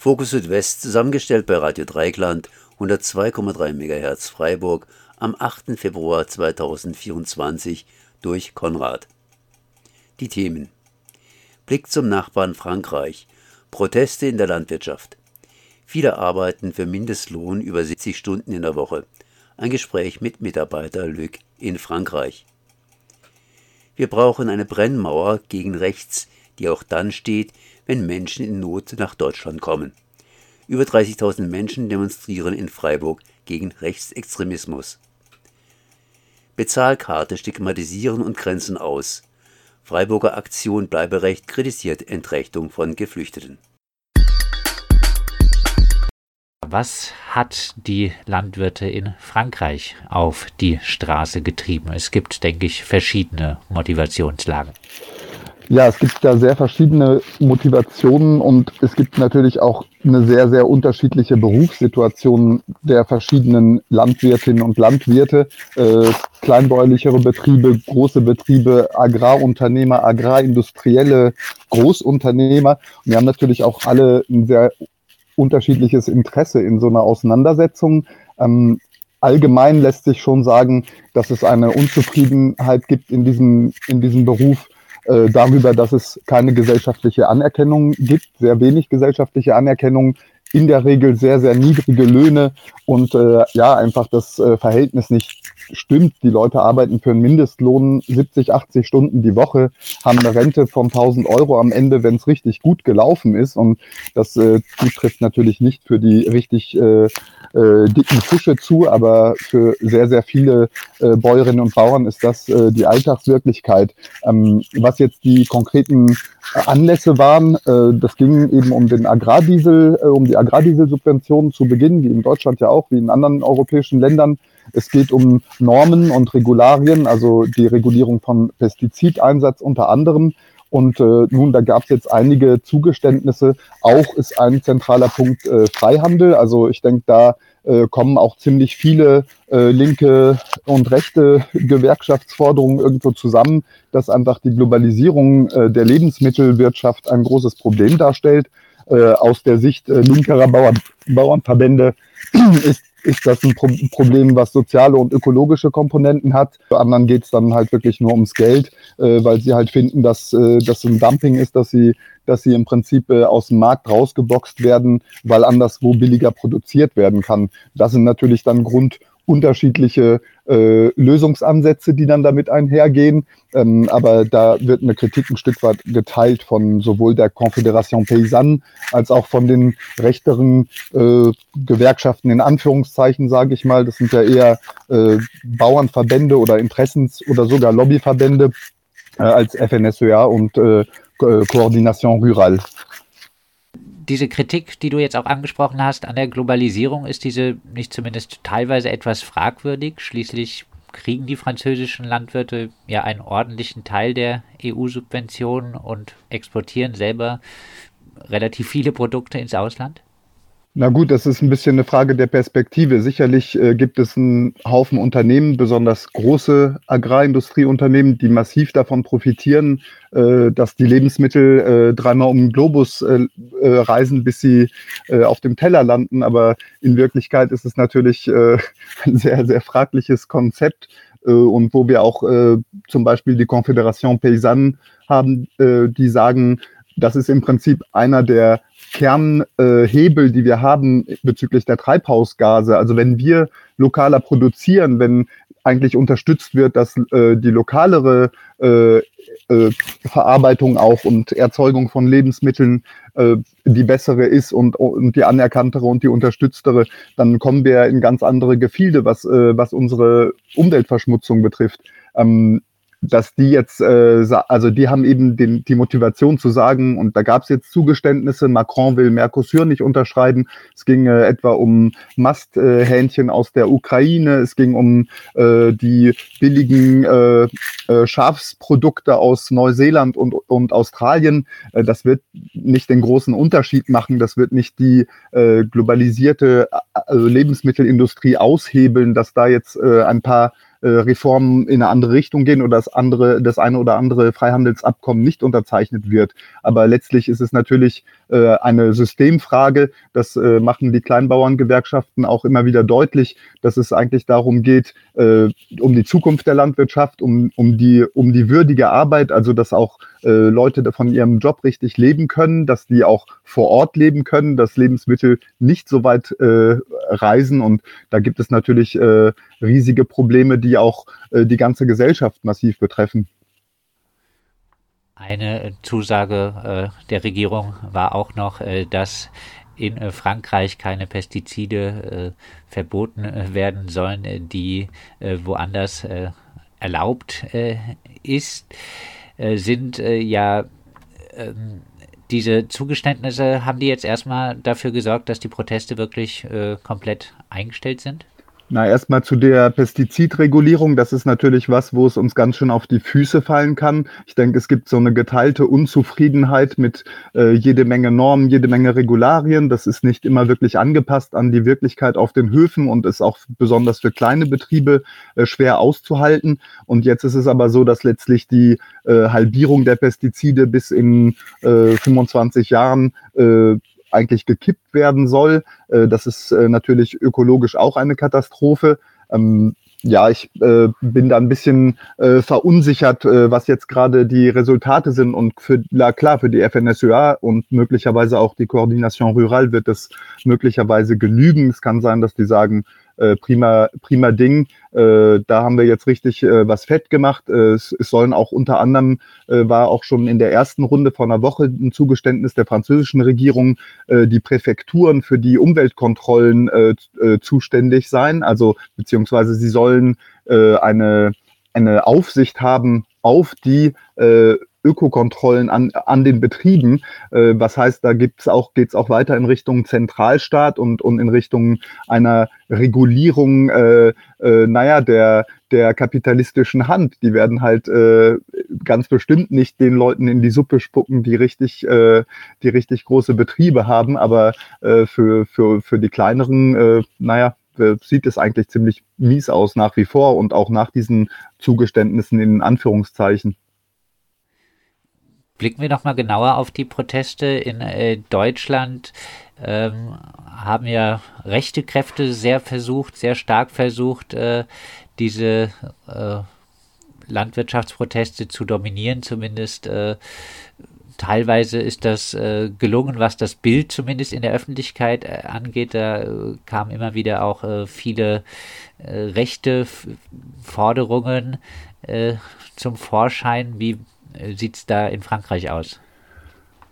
Fokus Südwest zusammengestellt bei Radio Dreikland 102,3 MHz Freiburg am 8. Februar 2024 durch Konrad. Die Themen Blick zum Nachbarn Frankreich. Proteste in der Landwirtschaft. Viele arbeiten für Mindestlohn über 70 Stunden in der Woche. Ein Gespräch mit Mitarbeiter Luc in Frankreich. Wir brauchen eine Brennmauer gegen rechts, die auch dann steht, wenn Menschen in Not nach Deutschland kommen. Über 30.000 Menschen demonstrieren in Freiburg gegen Rechtsextremismus. Bezahlkarte stigmatisieren und grenzen aus. Freiburger Aktion Bleiberecht kritisiert Entrechtung von Geflüchteten. Was hat die Landwirte in Frankreich auf die Straße getrieben? Es gibt, denke ich, verschiedene Motivationslagen. Ja, es gibt da sehr verschiedene Motivationen und es gibt natürlich auch eine sehr, sehr unterschiedliche Berufssituation der verschiedenen Landwirtinnen und Landwirte, äh, kleinbäuerlichere Betriebe, große Betriebe, Agrarunternehmer, agrarindustrielle Großunternehmer. Und wir haben natürlich auch alle ein sehr unterschiedliches Interesse in so einer Auseinandersetzung. Ähm, allgemein lässt sich schon sagen, dass es eine Unzufriedenheit gibt in diesem, in diesem Beruf darüber, dass es keine gesellschaftliche Anerkennung gibt, sehr wenig gesellschaftliche Anerkennung, in der Regel sehr, sehr niedrige Löhne und äh, ja, einfach das äh, Verhältnis nicht stimmt. Die Leute arbeiten für einen Mindestlohn 70, 80 Stunden die Woche, haben eine Rente von 1000 Euro am Ende, wenn es richtig gut gelaufen ist. Und das äh, trifft natürlich nicht für die richtig äh, äh, dicken Fische zu, aber für sehr, sehr viele äh, Bäuerinnen und Bauern ist das äh, die Alltagswirklichkeit. Ähm, was jetzt die konkreten Anlässe waren, äh, das ging eben um den Agrardiesel, äh, um die Agrardieselsubventionen zu Beginn, wie in Deutschland ja auch, wie in anderen europäischen Ländern. Es geht um Normen und Regularien, also die Regulierung von Pestizideinsatz unter anderem. Und äh, nun, da gab es jetzt einige Zugeständnisse. Auch ist ein zentraler Punkt äh, Freihandel. Also ich denke, da äh, kommen auch ziemlich viele äh, linke und rechte Gewerkschaftsforderungen irgendwo zusammen, dass einfach die Globalisierung äh, der Lebensmittelwirtschaft ein großes Problem darstellt. Äh, aus der Sicht äh, linkerer Bauern, Bauernverbände ist ist das ein Pro Problem, was soziale und ökologische Komponenten hat. Bei anderen geht es dann halt wirklich nur ums Geld, äh, weil sie halt finden, dass äh, das ein Dumping ist, dass sie, dass sie im Prinzip äh, aus dem Markt rausgeboxt werden, weil anderswo billiger produziert werden kann. Das sind natürlich dann Grund unterschiedliche äh, Lösungsansätze, die dann damit einhergehen. Ähm, aber da wird eine Kritik ein Stück weit geteilt von sowohl der Confédération Paysanne als auch von den rechteren äh, Gewerkschaften in Anführungszeichen, sage ich mal. Das sind ja eher äh, Bauernverbände oder Interessens- oder sogar Lobbyverbände äh, als FNSEA und äh, Coordination Rural diese Kritik, die du jetzt auch angesprochen hast an der Globalisierung, ist diese nicht zumindest teilweise etwas fragwürdig. Schließlich kriegen die französischen Landwirte ja einen ordentlichen Teil der EU-Subventionen und exportieren selber relativ viele Produkte ins Ausland? Na gut, das ist ein bisschen eine Frage der Perspektive. Sicherlich äh, gibt es einen Haufen Unternehmen, besonders große Agrarindustrieunternehmen, die massiv davon profitieren, äh, dass die Lebensmittel äh, dreimal um den Globus äh, äh, reisen, bis sie äh, auf dem Teller landen. Aber in Wirklichkeit ist es natürlich ein sehr, sehr fragliches Konzept. und wo wir auch zum Beispiel die Confédération Paysanne haben, die sagen, das ist im Prinzip einer der Kernhebel, die wir haben bezüglich der Treibhausgase. Also wenn wir lokaler produzieren, wenn eigentlich unterstützt wird, dass äh, die lokalere äh, äh, Verarbeitung auch und Erzeugung von Lebensmitteln äh, die bessere ist und, und die anerkanntere und die unterstütztere, dann kommen wir in ganz andere Gefilde, was, äh, was unsere Umweltverschmutzung betrifft. Ähm, dass die jetzt, äh, also die haben eben den, die Motivation zu sagen, und da gab es jetzt Zugeständnisse, Macron will Mercosur nicht unterschreiben, es ging äh, etwa um Masthähnchen aus der Ukraine, es ging um äh, die billigen äh, äh, Schafsprodukte aus Neuseeland und, und Australien. Äh, das wird nicht den großen Unterschied machen, das wird nicht die äh, globalisierte äh, Lebensmittelindustrie aushebeln, dass da jetzt äh, ein paar äh, Reformen in eine andere Richtung gehen oder das andere, das eine oder andere Freihandelsabkommen nicht unterzeichnet wird. Aber letztlich ist es natürlich äh, eine Systemfrage. Das äh, machen die Kleinbauerngewerkschaften auch immer wieder deutlich, dass es eigentlich darum geht, äh, um die Zukunft der Landwirtschaft, um, um, die, um die würdige Arbeit, also dass auch äh, Leute von ihrem Job richtig leben können, dass die auch vor Ort leben können, dass Lebensmittel nicht so weit äh, reisen. Und da gibt es natürlich äh, riesige Probleme, die auch äh, die ganze Gesellschaft massiv betreffen. Eine Zusage äh, der Regierung war auch noch, äh, dass in äh, Frankreich keine Pestizide äh, verboten äh, werden sollen, die woanders erlaubt ist. Sind ja ähm, diese Zugeständnisse, haben die jetzt erstmal dafür gesorgt, dass die Proteste wirklich komplett eingestellt sind? Na, erstmal zu der Pestizidregulierung. Das ist natürlich was, wo es uns ganz schön auf die Füße fallen kann. Ich denke, es gibt so eine geteilte Unzufriedenheit mit äh, jede Menge Normen, jede Menge Regularien. Das ist nicht immer wirklich angepasst an die Wirklichkeit auf den Höfen und ist auch besonders für kleine Betriebe äh, schwer auszuhalten. Und jetzt ist es aber so, dass letztlich die äh, Halbierung der Pestizide bis in 25 äh, Jahren äh, eigentlich gekippt werden soll. Äh, das ist äh, natürlich ökologisch auch eine Katastrophe. Ähm, ja, ich äh, bin da ein bisschen äh, verunsichert, äh, was jetzt gerade die Resultate sind. Und für, na klar, für die FNSUA und möglicherweise auch die Koordination Rural wird es möglicherweise genügen. Es kann sein, dass die sagen, äh, prima, prima Ding. Äh, da haben wir jetzt richtig äh, was fett gemacht. Es, sollen auch unter anderem, war auch schon in der ersten Runde vor einer Woche ein Zugeständnis der französischen Regierung, die Präfekturen für die Umweltkontrollen zuständig sein. Also beziehungsweise sie sollen eine, eine Aufsicht haben auf die äh, Ökokontrollen an, an den Betrieben. Äh, was heißt, da gibt's auch, geht's auch weiter in Richtung Zentralstaat und, und in Richtung einer Regulierung, äh, äh, naja, der, der kapitalistischen Hand. Die werden halt äh, ganz bestimmt nicht den Leuten in die Suppe spucken, die richtig, äh, die richtig große Betriebe haben, aber äh, für, für, für die kleineren, äh, naja, äh, sieht es eigentlich ziemlich mies aus nach wie vor und auch nach diesen Zugeständnissen in Anführungszeichen. Blicken wir noch mal genauer auf die Proteste in äh, Deutschland. Ähm, haben ja rechte Kräfte sehr versucht, sehr stark versucht, äh, diese äh, Landwirtschaftsproteste zu dominieren. Zumindest äh, teilweise ist das äh, gelungen, was das Bild zumindest in der Öffentlichkeit äh, angeht. Da kamen immer wieder auch viele rechte Forderungen zum Vorschein. Wie sieht es da in Frankreich aus?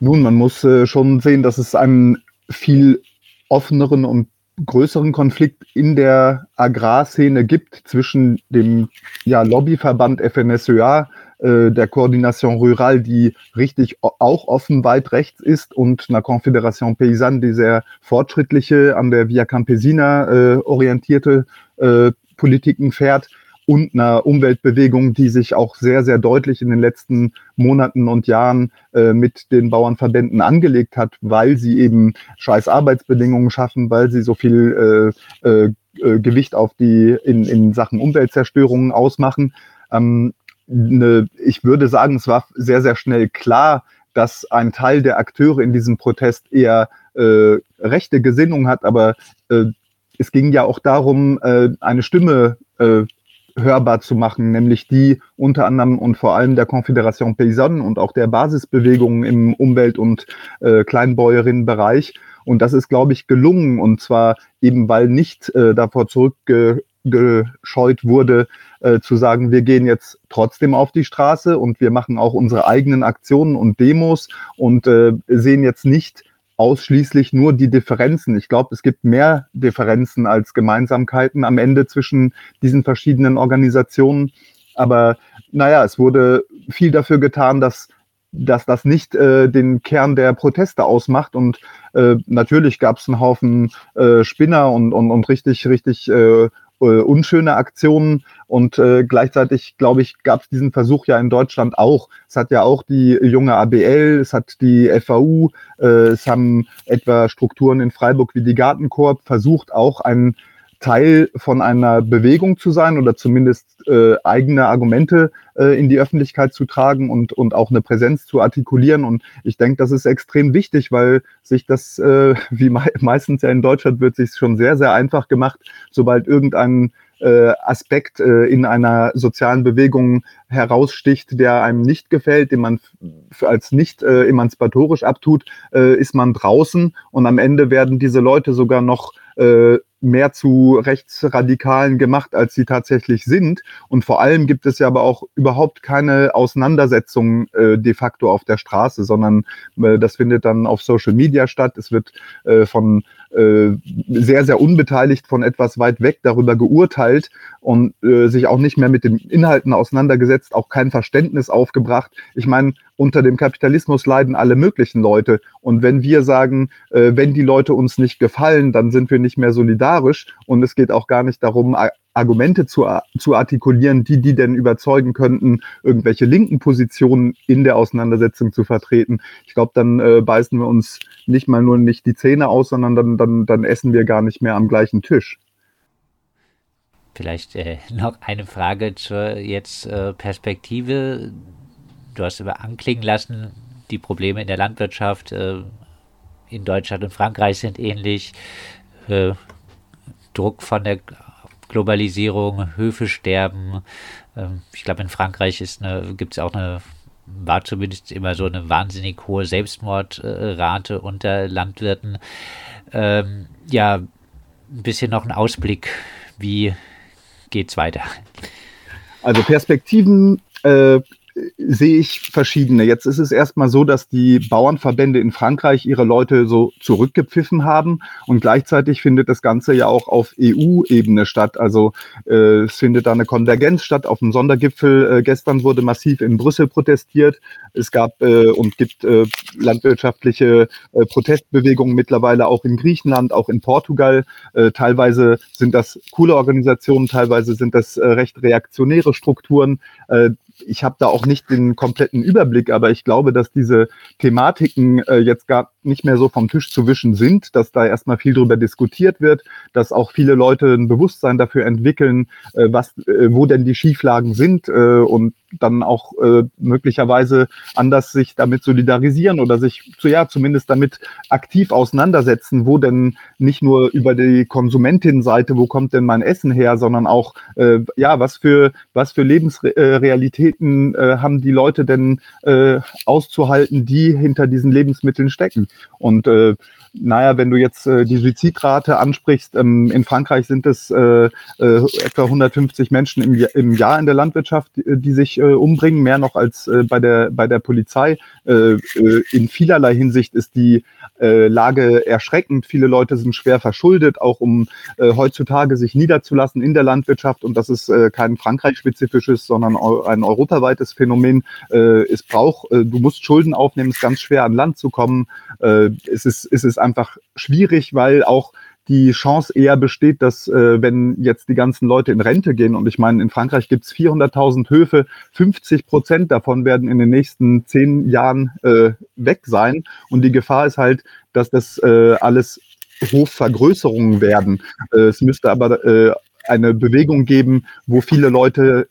Nun, man muss äh, schon sehen, dass es einen viel offeneren und größeren Konflikt in der Agrarszene gibt zwischen dem ja, Lobbyverband FNSEA, äh, der Koordination Rural, die richtig auch offen weit rechts ist, und einer Confédération Paysanne, die sehr fortschrittliche, an der Via Campesina äh, orientierte äh, Politiken fährt und einer Umweltbewegung, die sich auch sehr, sehr deutlich in den letzten Monaten und Jahren äh, mit den Bauernverbänden angelegt hat, weil sie eben scheiß Arbeitsbedingungen schaffen, weil sie so viel äh, äh, Gewicht auf die in, in Sachen Umweltzerstörungen ausmachen. Ähm, ne, ich würde sagen, es war sehr, sehr schnell klar, dass ein Teil der Akteure in diesem Protest eher äh, rechte Gesinnung hat, aber äh, es ging ja auch darum, äh, eine Stimme äh, hörbar zu machen, nämlich die unter anderem und vor allem der Confédération Paysanne und auch der Basisbewegungen im Umwelt- und äh, Kleinbäuerinnenbereich. Und das ist, glaube ich, gelungen. Und zwar eben, weil nicht äh, davor zurückgescheut wurde, äh, zu sagen, wir gehen jetzt trotzdem auf die Straße und wir machen auch unsere eigenen Aktionen und Demos und äh, sehen jetzt nicht ausschließlich nur die Differenzen. Ich glaube, es gibt mehr Differenzen als Gemeinsamkeiten am Ende zwischen diesen verschiedenen Organisationen. Aber naja, es wurde viel dafür getan, dass dass das nicht äh, den Kern der Proteste ausmacht. Und äh, natürlich gab es einen Haufen äh, Spinner und, und, und richtig, richtig äh, äh, unschöne Aktionen. Und äh, gleichzeitig, glaube ich, gab es diesen Versuch ja in Deutschland auch. Es hat ja auch die junge ABL, es hat die FAU, äh, es haben etwa Strukturen in Freiburg wie die Gartenkorb versucht, auch einen Teil von einer Bewegung zu sein oder zumindest äh, eigene Argumente äh, in die Öffentlichkeit zu tragen und, und auch eine Präsenz zu artikulieren. Und ich denke, das ist extrem wichtig, weil sich das, äh, wie me meistens ja in Deutschland, wird sich schon sehr, sehr einfach gemacht, sobald irgendein äh, Aspekt äh, in einer sozialen Bewegung heraussticht, der einem nicht gefällt, den man als nicht äh, emanzipatorisch abtut, äh, ist man draußen und am Ende werden diese Leute sogar noch äh, mehr zu Rechtsradikalen gemacht, als sie tatsächlich sind. Und vor allem gibt es ja aber auch überhaupt keine Auseinandersetzung äh, de facto auf der Straße, sondern äh, das findet dann auf Social Media statt. Es wird äh, von äh, sehr, sehr unbeteiligt von etwas weit weg darüber geurteilt und äh, sich auch nicht mehr mit den Inhalten auseinandergesetzt, auch kein Verständnis aufgebracht. Ich meine, unter dem Kapitalismus leiden alle möglichen Leute. Und wenn wir sagen, äh, wenn die Leute uns nicht gefallen, dann sind wir nicht mehr solidarisch. Und es geht auch gar nicht darum, Argumente zu, zu artikulieren, die die denn überzeugen könnten, irgendwelche linken Positionen in der Auseinandersetzung zu vertreten. Ich glaube, dann äh, beißen wir uns nicht mal nur nicht die Zähne aus, sondern dann, dann, dann essen wir gar nicht mehr am gleichen Tisch. Vielleicht äh, noch eine Frage zur jetzt äh, Perspektive. Du hast über anklingen lassen, die Probleme in der Landwirtschaft äh, in Deutschland und Frankreich sind ähnlich. Äh, Druck von der Globalisierung, Höfe sterben. Ähm, ich glaube, in Frankreich gibt es auch eine, war zumindest immer so eine wahnsinnig hohe Selbstmordrate unter Landwirten. Ähm, ja, ein bisschen noch ein Ausblick. Wie geht's weiter? Also Perspektiven äh, sehe ich verschiedene. Jetzt ist es erstmal so, dass die Bauernverbände in Frankreich ihre Leute so zurückgepfiffen haben und gleichzeitig findet das Ganze ja auch auf EU-Ebene statt. Also äh, es findet da eine Konvergenz statt. Auf dem Sondergipfel äh, gestern wurde massiv in Brüssel protestiert. Es gab äh, und gibt äh, landwirtschaftliche äh, Protestbewegungen mittlerweile auch in Griechenland, auch in Portugal. Äh, teilweise sind das coole Organisationen, teilweise sind das äh, recht reaktionäre Strukturen. Äh, ich habe da auch nicht den kompletten Überblick, aber ich glaube, dass diese Thematiken äh, jetzt gar nicht mehr so vom Tisch zu wischen sind, dass da erstmal viel drüber diskutiert wird, dass auch viele Leute ein Bewusstsein dafür entwickeln, äh, was, äh, wo denn die Schieflagen sind äh, und dann auch äh, möglicherweise anders sich damit solidarisieren oder sich zu, ja, zumindest damit aktiv auseinandersetzen, wo denn nicht nur über die Konsumentin-Seite, wo kommt denn mein Essen her, sondern auch, äh, ja, was für, was für Lebensrealitäten äh, haben die Leute denn äh, auszuhalten, die hinter diesen Lebensmitteln stecken. Und äh, naja, wenn du jetzt äh, die Suizidrate ansprichst, ähm, in Frankreich sind es äh, äh, etwa 150 Menschen im, im Jahr in der Landwirtschaft, die, die sich äh, umbringen, mehr noch als äh, bei, der, bei der Polizei. Äh, äh, in vielerlei Hinsicht ist die äh, Lage erschreckend. Viele Leute sind schwer verschuldet, auch um äh, heutzutage sich niederzulassen in der Landwirtschaft. Und das ist äh, kein Frankreich-spezifisches, sondern ein europaweites Phänomen. Äh, es braucht, äh, du musst Schulden aufnehmen, es ist ganz schwer an Land zu kommen. Äh, es, ist, es einfach schwierig, weil auch die Chance eher besteht, dass äh, wenn jetzt die ganzen Leute in Rente gehen, und ich meine, in Frankreich gibt es 400.000 Höfe, 50 Prozent davon werden in den nächsten zehn Jahren äh, weg sein. Und die Gefahr ist halt, dass das äh, alles Hofvergrößerungen werden. Äh, es müsste aber äh, eine Bewegung geben, wo viele Leute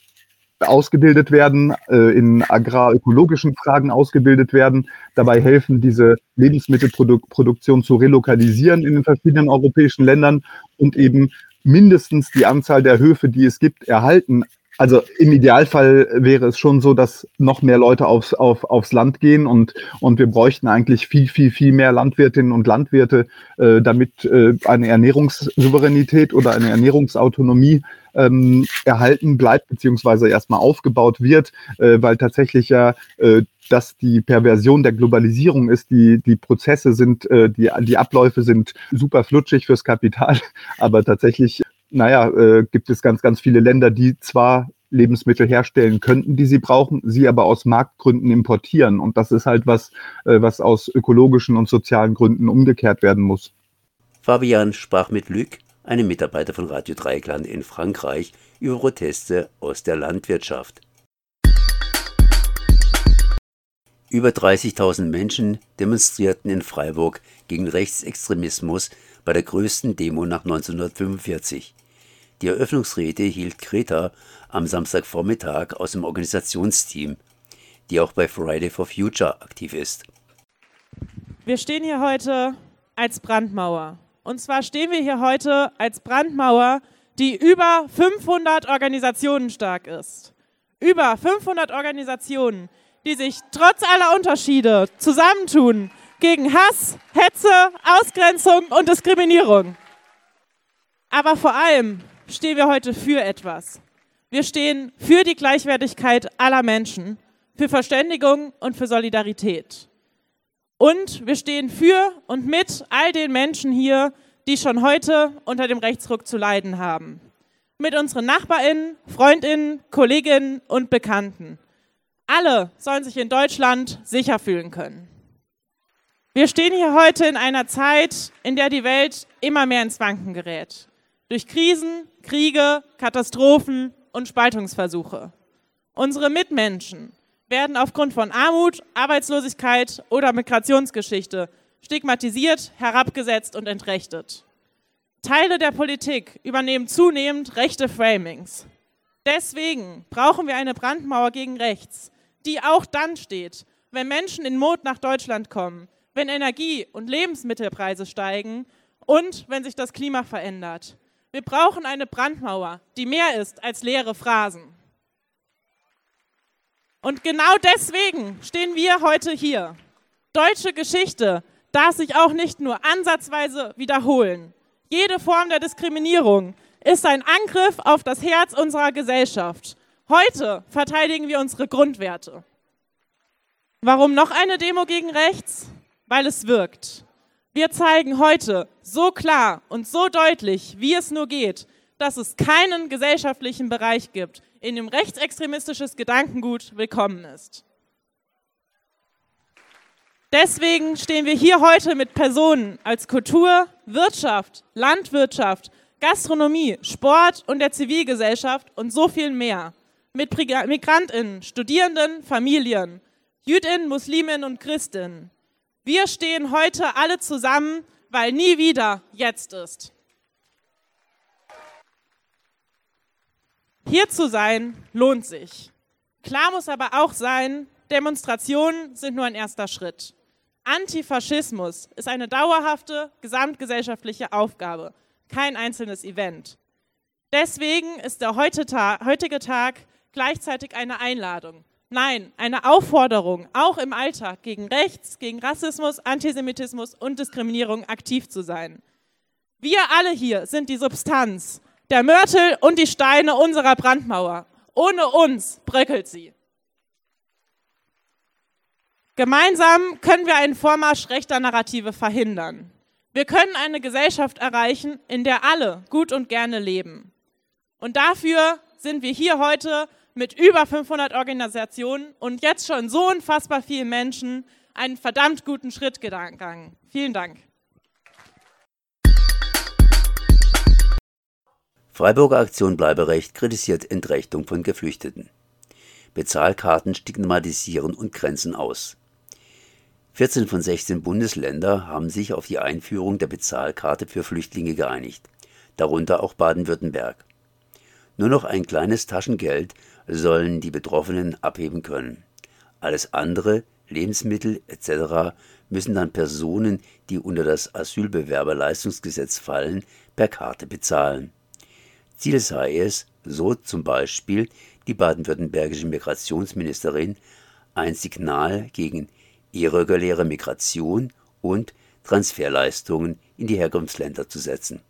ausgebildet werden, äh, in agrarökologischen Fragen ausgebildet werden, dabei helfen, diese Lebensmittelproduktion zu relokalisieren in den verschiedenen europäischen Ländern und eben mindestens die Anzahl der Höfe, die es gibt, erhalten. Also im Idealfall wäre es schon so, dass noch mehr Leute aufs, auf, aufs Land gehen und, und wir bräuchten eigentlich viel, viel, viel mehr Landwirtinnen und Landwirte, äh, damit äh, eine Ernährungssouveränität oder eine Ernährungsautonomie ähm, erhalten bleibt, beziehungsweise erstmal aufgebaut wird, äh, weil tatsächlich ja äh, dass die Perversion der Globalisierung ist, die, die Prozesse sind, äh, die, die Abläufe sind super flutschig fürs Kapital, aber tatsächlich naja, äh, gibt es ganz, ganz viele Länder, die zwar Lebensmittel herstellen könnten, die sie brauchen, sie aber aus Marktgründen importieren. Und das ist halt was, äh, was aus ökologischen und sozialen Gründen umgekehrt werden muss. Fabian sprach mit Luc, einem Mitarbeiter von Radio Dreieckland in Frankreich, über Proteste aus der Landwirtschaft. Über 30.000 Menschen demonstrierten in Freiburg gegen Rechtsextremismus bei der größten Demo nach 1945. Die Eröffnungsrede hielt Greta am Samstagvormittag aus dem Organisationsteam, die auch bei Friday for Future aktiv ist. Wir stehen hier heute als Brandmauer. Und zwar stehen wir hier heute als Brandmauer, die über 500 Organisationen stark ist. Über 500 Organisationen, die sich trotz aller Unterschiede zusammentun gegen Hass, Hetze, Ausgrenzung und Diskriminierung. Aber vor allem stehen wir heute für etwas. Wir stehen für die Gleichwertigkeit aller Menschen, für Verständigung und für Solidarität. Und wir stehen für und mit all den Menschen hier, die schon heute unter dem Rechtsruck zu leiden haben. Mit unseren Nachbarinnen, Freundinnen, Kolleginnen und Bekannten. Alle sollen sich in Deutschland sicher fühlen können. Wir stehen hier heute in einer Zeit, in der die Welt immer mehr ins Wanken gerät. Durch Krisen, Kriege, Katastrophen und Spaltungsversuche. Unsere Mitmenschen werden aufgrund von Armut, Arbeitslosigkeit oder Migrationsgeschichte stigmatisiert, herabgesetzt und entrechtet. Teile der Politik übernehmen zunehmend rechte Framings. Deswegen brauchen wir eine Brandmauer gegen rechts, die auch dann steht, wenn Menschen in Not nach Deutschland kommen, wenn Energie- und Lebensmittelpreise steigen und wenn sich das Klima verändert. Wir brauchen eine Brandmauer, die mehr ist als leere Phrasen. Und genau deswegen stehen wir heute hier. Deutsche Geschichte darf sich auch nicht nur ansatzweise wiederholen. Jede Form der Diskriminierung ist ein Angriff auf das Herz unserer Gesellschaft. Heute verteidigen wir unsere Grundwerte. Warum noch eine Demo gegen rechts? Weil es wirkt. Wir zeigen heute so klar und so deutlich, wie es nur geht, dass es keinen gesellschaftlichen Bereich gibt, in dem rechtsextremistisches Gedankengut willkommen ist. Deswegen stehen wir hier heute mit Personen als Kultur, Wirtschaft, Landwirtschaft, Gastronomie, Sport und der Zivilgesellschaft und so viel mehr mit Migrantinnen, Studierenden, Familien, Jüdinnen, Musliminnen und Christinnen. Wir stehen heute alle zusammen, weil nie wieder jetzt ist. Hier zu sein lohnt sich. Klar muss aber auch sein, Demonstrationen sind nur ein erster Schritt. Antifaschismus ist eine dauerhafte gesamtgesellschaftliche Aufgabe, kein einzelnes Event. Deswegen ist der heutige Tag gleichzeitig eine Einladung. Nein, eine Aufforderung, auch im Alltag gegen Rechts, gegen Rassismus, Antisemitismus und Diskriminierung aktiv zu sein. Wir alle hier sind die Substanz, der Mörtel und die Steine unserer Brandmauer. Ohne uns bröckelt sie. Gemeinsam können wir einen Vormarsch rechter Narrative verhindern. Wir können eine Gesellschaft erreichen, in der alle gut und gerne leben. Und dafür sind wir hier heute mit über 500 Organisationen und jetzt schon so unfassbar vielen Menschen einen verdammt guten Schritt gegangen. Vielen Dank. Freiburger Aktion Bleiberecht kritisiert Entrechtung von Geflüchteten. Bezahlkarten stigmatisieren und grenzen aus. 14 von 16 Bundesländer haben sich auf die Einführung der Bezahlkarte für Flüchtlinge geeinigt, darunter auch Baden-Württemberg. Nur noch ein kleines Taschengeld sollen die Betroffenen abheben können. Alles andere, Lebensmittel etc., müssen dann Personen, die unter das Asylbewerberleistungsgesetz fallen, per Karte bezahlen. Ziel sei es, so zum Beispiel die baden-württembergische Migrationsministerin, ein Signal gegen irreguläre Migration und Transferleistungen in die Herkunftsländer zu setzen.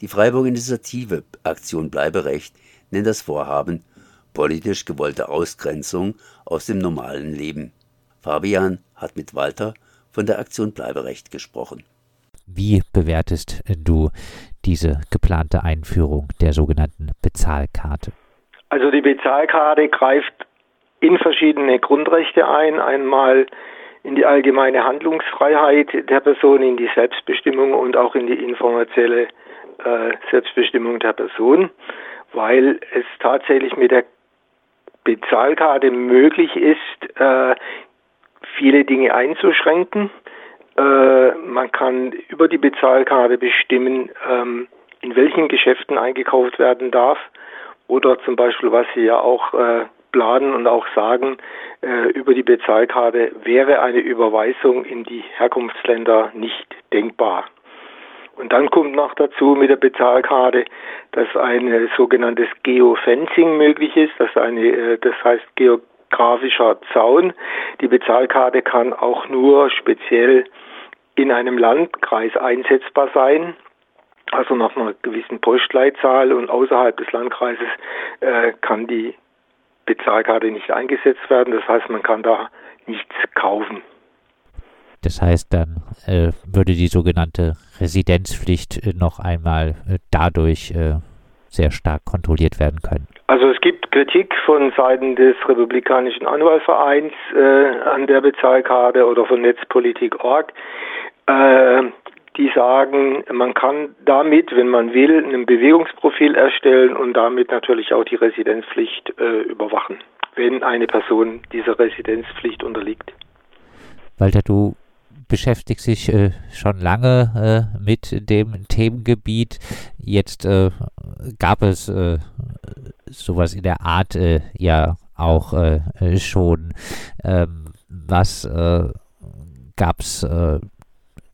Die Freiburger Initiative Aktion Bleiberecht nennt das Vorhaben politisch gewollte Ausgrenzung aus dem normalen Leben. Fabian hat mit Walter von der Aktion Bleiberecht gesprochen. Wie bewertest du diese geplante Einführung der sogenannten Bezahlkarte? Also die Bezahlkarte greift in verschiedene Grundrechte ein. Einmal in die allgemeine Handlungsfreiheit der Person, in die Selbstbestimmung und auch in die informationelle äh, Selbstbestimmung der Person, weil es tatsächlich mit der Bezahlkarte möglich ist, äh, viele Dinge einzuschränken. Äh, man kann über die Bezahlkarte bestimmen, ähm, in welchen Geschäften eingekauft werden darf oder zum Beispiel, was Sie ja auch äh, planen und auch sagen, äh, über die Bezahlkarte wäre eine Überweisung in die Herkunftsländer nicht denkbar. Und dann kommt noch dazu mit der Bezahlkarte, dass ein sogenanntes Geofencing möglich ist, das, eine, äh, das heißt geografischer Zaun. Die Bezahlkarte kann auch nur speziell in einem Landkreis einsetzbar sein also nach einer gewissen Postleitzahl und außerhalb des Landkreises äh, kann die Bezahlkarte nicht eingesetzt werden. Das heißt, man kann da nichts kaufen. Das heißt, dann äh, würde die sogenannte Residenzpflicht äh, noch einmal äh, dadurch äh, sehr stark kontrolliert werden können. Also es gibt Kritik von Seiten des Republikanischen Anwaltvereins äh, an der Bezahlkarte oder von Netzpolitik.org. Die sagen, man kann damit, wenn man will, ein Bewegungsprofil erstellen und damit natürlich auch die Residenzpflicht überwachen, wenn eine Person dieser Residenzpflicht unterliegt. Walter, du beschäftigst dich äh, schon lange äh, mit dem Themengebiet. Jetzt äh, gab es äh, sowas in der Art äh, ja auch schon. Ähm, was gab es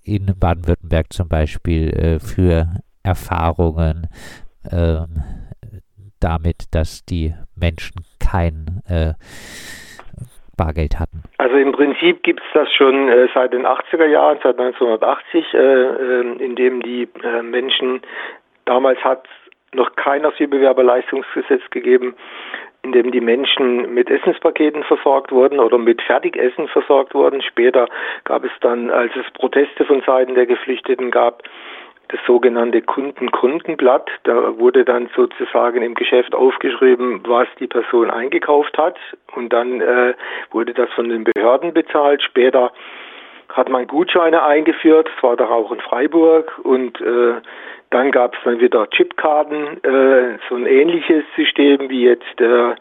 in Baden-Württemberg zum Beispiel äh, für Erfahrungen ähm, damit, dass die Menschen kein äh, Bargeld hatten? Also im Prinzip gibt es das schon äh, seit den 80er Jahren, seit 1980, äh, ähm, in dem die äh, Menschen, damals hat noch kein Asylbewerberleistungsgesetz gegeben, in dem die Menschen mit Essenspaketen versorgt wurden oder mit Fertigessen versorgt wurden. Später gab es dann, als es Proteste von Seiten der Geflüchteten gab, das sogenannte Kundenkundenblatt. Da wurde dann sozusagen im Geschäft aufgeschrieben, was die Person eingekauft hat und dann äh, wurde das von den Behörden bezahlt. Später hat man Gutscheine eingeführt, das war doch auch in Freiburg und äh, dann gab es dann wieder Chipkarten, äh, so ein ähnliches System wie jetzt äh,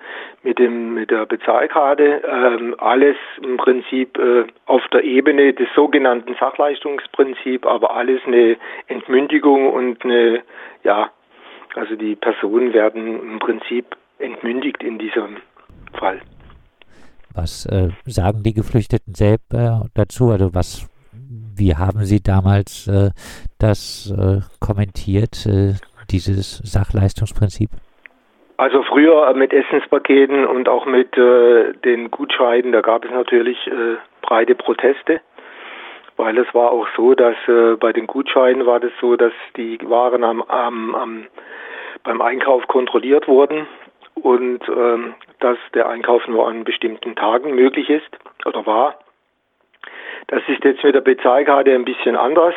mit dem mit der Bezahlkarte. Ähm, alles im Prinzip äh, auf der Ebene des sogenannten Sachleistungsprinzip, aber alles eine Entmündigung und eine ja, also die Personen werden im Prinzip entmündigt in diesem Fall. Was äh, sagen die Geflüchteten selbst äh, dazu? Also was wie haben Sie damals äh, das äh, kommentiert, äh, dieses Sachleistungsprinzip? Also früher mit Essenspaketen und auch mit äh, den Gutscheiden, da gab es natürlich äh, breite Proteste, weil es war auch so, dass äh, bei den Gutscheiden war das so, dass die Waren am, am, am beim Einkauf kontrolliert wurden und ähm, dass der Einkauf nur an bestimmten Tagen möglich ist oder war. Das ist jetzt mit der Bezahlkarte ein bisschen anders,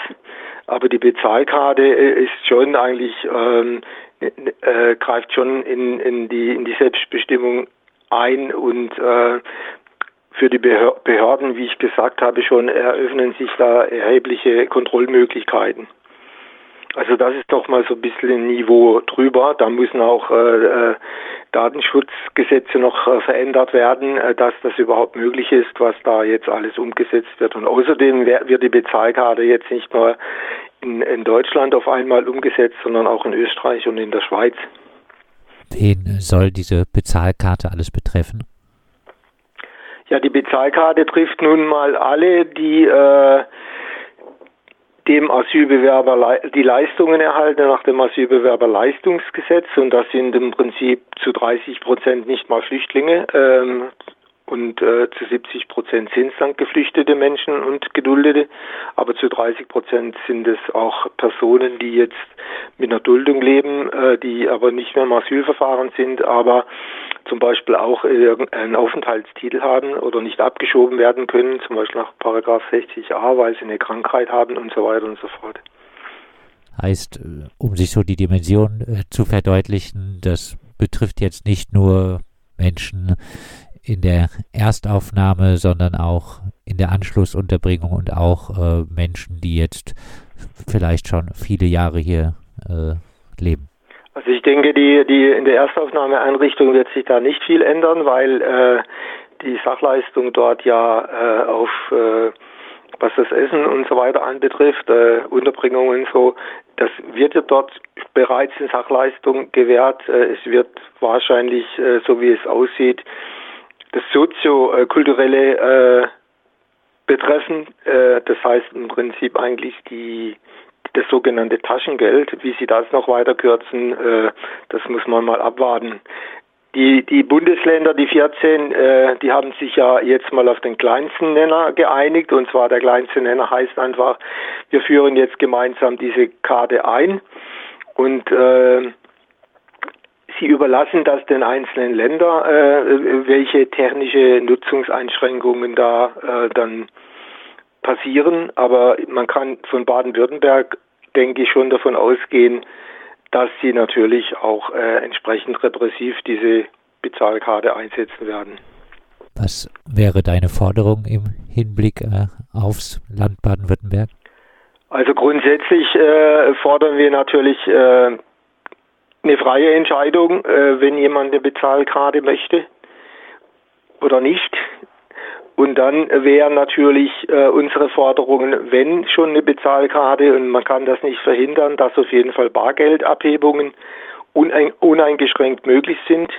aber die Bezahlkarte äh, ist schon eigentlich ähm, äh, greift schon in, in, die, in die Selbstbestimmung ein und äh, für die Behörden, wie ich gesagt habe, schon eröffnen sich da erhebliche Kontrollmöglichkeiten. Also das ist doch mal so ein bisschen ein Niveau drüber. Da müssen auch äh, äh Datenschutzgesetze noch äh, verändert werden, äh, dass das überhaupt möglich ist, was da jetzt alles umgesetzt wird. Und außerdem wird die Bezahlkarte jetzt nicht nur in, in Deutschland auf einmal umgesetzt, sondern auch in Österreich und in der Schweiz. Wen soll diese Bezahlkarte alles betreffen? Ja, die Bezahlkarte trifft nun mal alle, die äh, dem Asylbewerber die Leistungen erhalten nach dem Asylbewerberleistungsgesetz und das sind im Prinzip zu 30 Prozent nicht mal Flüchtlinge ähm, und äh, zu 70 Prozent sind es dann geflüchtete Menschen und Geduldete, aber zu 30 Prozent sind es auch Personen, die jetzt mit einer Duldung leben, äh, die aber nicht mehr im Asylverfahren sind, aber zum Beispiel auch einen Aufenthaltstitel haben oder nicht abgeschoben werden können, zum Beispiel nach Paragraph 60a, weil sie eine Krankheit haben und so weiter und so fort. Heißt, um sich so die Dimension äh, zu verdeutlichen, das betrifft jetzt nicht nur Menschen in der Erstaufnahme, sondern auch in der Anschlussunterbringung und auch äh, Menschen, die jetzt vielleicht schon viele Jahre hier äh, leben. Also ich denke, die, die in der Erstaufnahmeeinrichtung wird sich da nicht viel ändern, weil äh, die Sachleistung dort ja äh, auf äh, was das Essen und so weiter anbetrifft, äh, Unterbringung und so, das wird ja dort bereits in Sachleistung gewährt. Äh, es wird wahrscheinlich, äh, so wie es aussieht, das soziokulturelle äh, betreffen. Äh, das heißt im Prinzip eigentlich die das sogenannte Taschengeld. Wie sie das noch weiter kürzen, äh, das muss man mal abwarten. Die, die Bundesländer, die 14, äh, die haben sich ja jetzt mal auf den kleinsten Nenner geeinigt. Und zwar der kleinste Nenner heißt einfach, wir führen jetzt gemeinsam diese Karte ein. Und äh, sie überlassen das den einzelnen Ländern, äh, welche technische Nutzungseinschränkungen da äh, dann passieren. Aber man kann von Baden-Württemberg, denke ich, schon davon ausgehen, dass sie natürlich auch äh, entsprechend repressiv diese Bezahlkarte einsetzen werden. Was wäre deine Forderung im Hinblick äh, aufs Land Baden-Württemberg? Also grundsätzlich äh, fordern wir natürlich äh, eine freie Entscheidung, äh, wenn jemand eine Bezahlkarte möchte oder nicht. Und dann wären natürlich äh, unsere Forderungen, wenn schon eine Bezahlkarte und man kann das nicht verhindern, dass auf jeden Fall Bargeldabhebungen unein uneingeschränkt möglich sind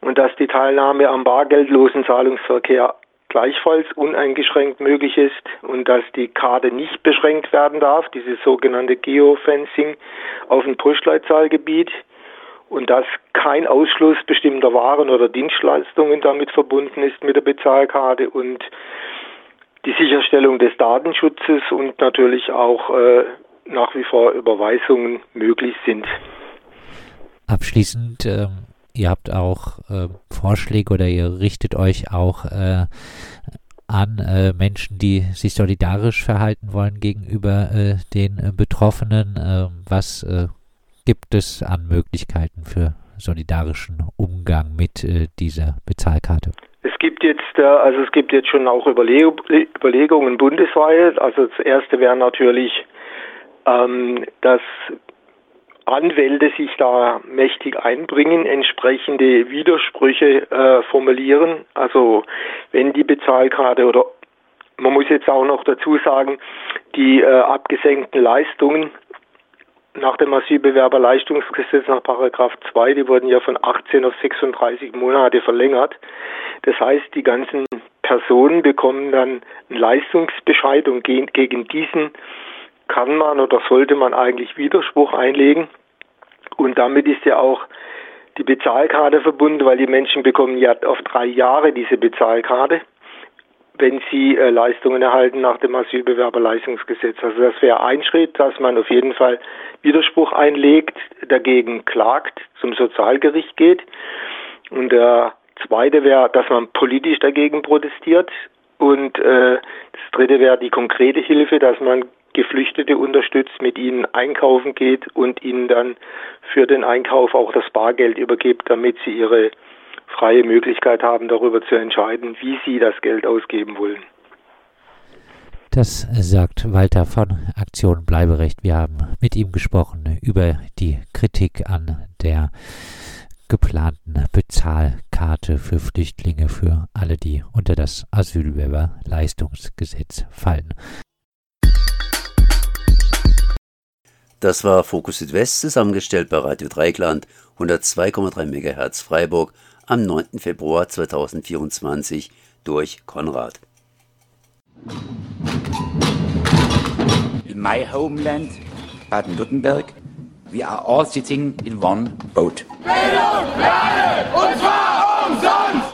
und dass die Teilnahme am bargeldlosen Zahlungsverkehr gleichfalls uneingeschränkt möglich ist und dass die Karte nicht beschränkt werden darf, dieses sogenannte Geofencing auf ein Postleitzahlgebiet und dass kein Ausschluss bestimmter Waren oder Dienstleistungen damit verbunden ist mit der Bezahlkarte und die Sicherstellung des Datenschutzes und natürlich auch äh, nach wie vor Überweisungen möglich sind. Abschließend, äh, ihr habt auch äh, Vorschläge oder ihr richtet euch auch äh, an äh, Menschen, die sich solidarisch verhalten wollen gegenüber äh, den Betroffenen. was gibt es an Möglichkeiten für solidarischen Umgang mit äh, dieser Bezahlkarte? Es gibt jetzt, äh, also es gibt jetzt schon auch Überleg Überlegungen bundesweit. Also das erste wäre natürlich, ähm, dass Anwälte sich da mächtig einbringen, entsprechende Widersprüche äh, formulieren. Also wenn die Bezahlkarte oder man muss jetzt auch noch dazu sagen, die äh, abgesenkten Leistungen nach dem Asylbewerberleistungsgesetz nach Paragraph 2, die wurden ja von 18 auf 36 Monate verlängert. Das heißt, die ganzen Personen bekommen dann einen Leistungsbescheid und gegen diesen kann man oder sollte man eigentlich Widerspruch einlegen. Und damit ist ja auch die Bezahlkarte verbunden, weil die Menschen bekommen ja auf drei Jahre diese Bezahlkarte wenn sie äh, Leistungen erhalten nach dem Asylbewerberleistungsgesetz. Also das wäre ein Schritt, dass man auf jeden Fall Widerspruch einlegt, dagegen klagt, zum Sozialgericht geht. Und der zweite wäre, dass man politisch dagegen protestiert. Und äh, das dritte wäre die konkrete Hilfe, dass man Geflüchtete unterstützt, mit ihnen einkaufen geht und ihnen dann für den Einkauf auch das Bargeld übergibt, damit sie ihre freie Möglichkeit haben, darüber zu entscheiden, wie sie das Geld ausgeben wollen. Das sagt Walter von Aktion Bleiberecht. Wir haben mit ihm gesprochen über die Kritik an der geplanten Bezahlkarte für Flüchtlinge für alle, die unter das Asylbewerberleistungsgesetz fallen. Das war Fokus Südwest zusammengestellt bei Radio Dreikland 102,3 MHz Freiburg am 9. Februar 2024 durch Konrad. In my homeland, Baden-Württemberg, we are all sitting in one boat. Bildung für alle, und zwar umsonst!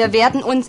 Wir werden uns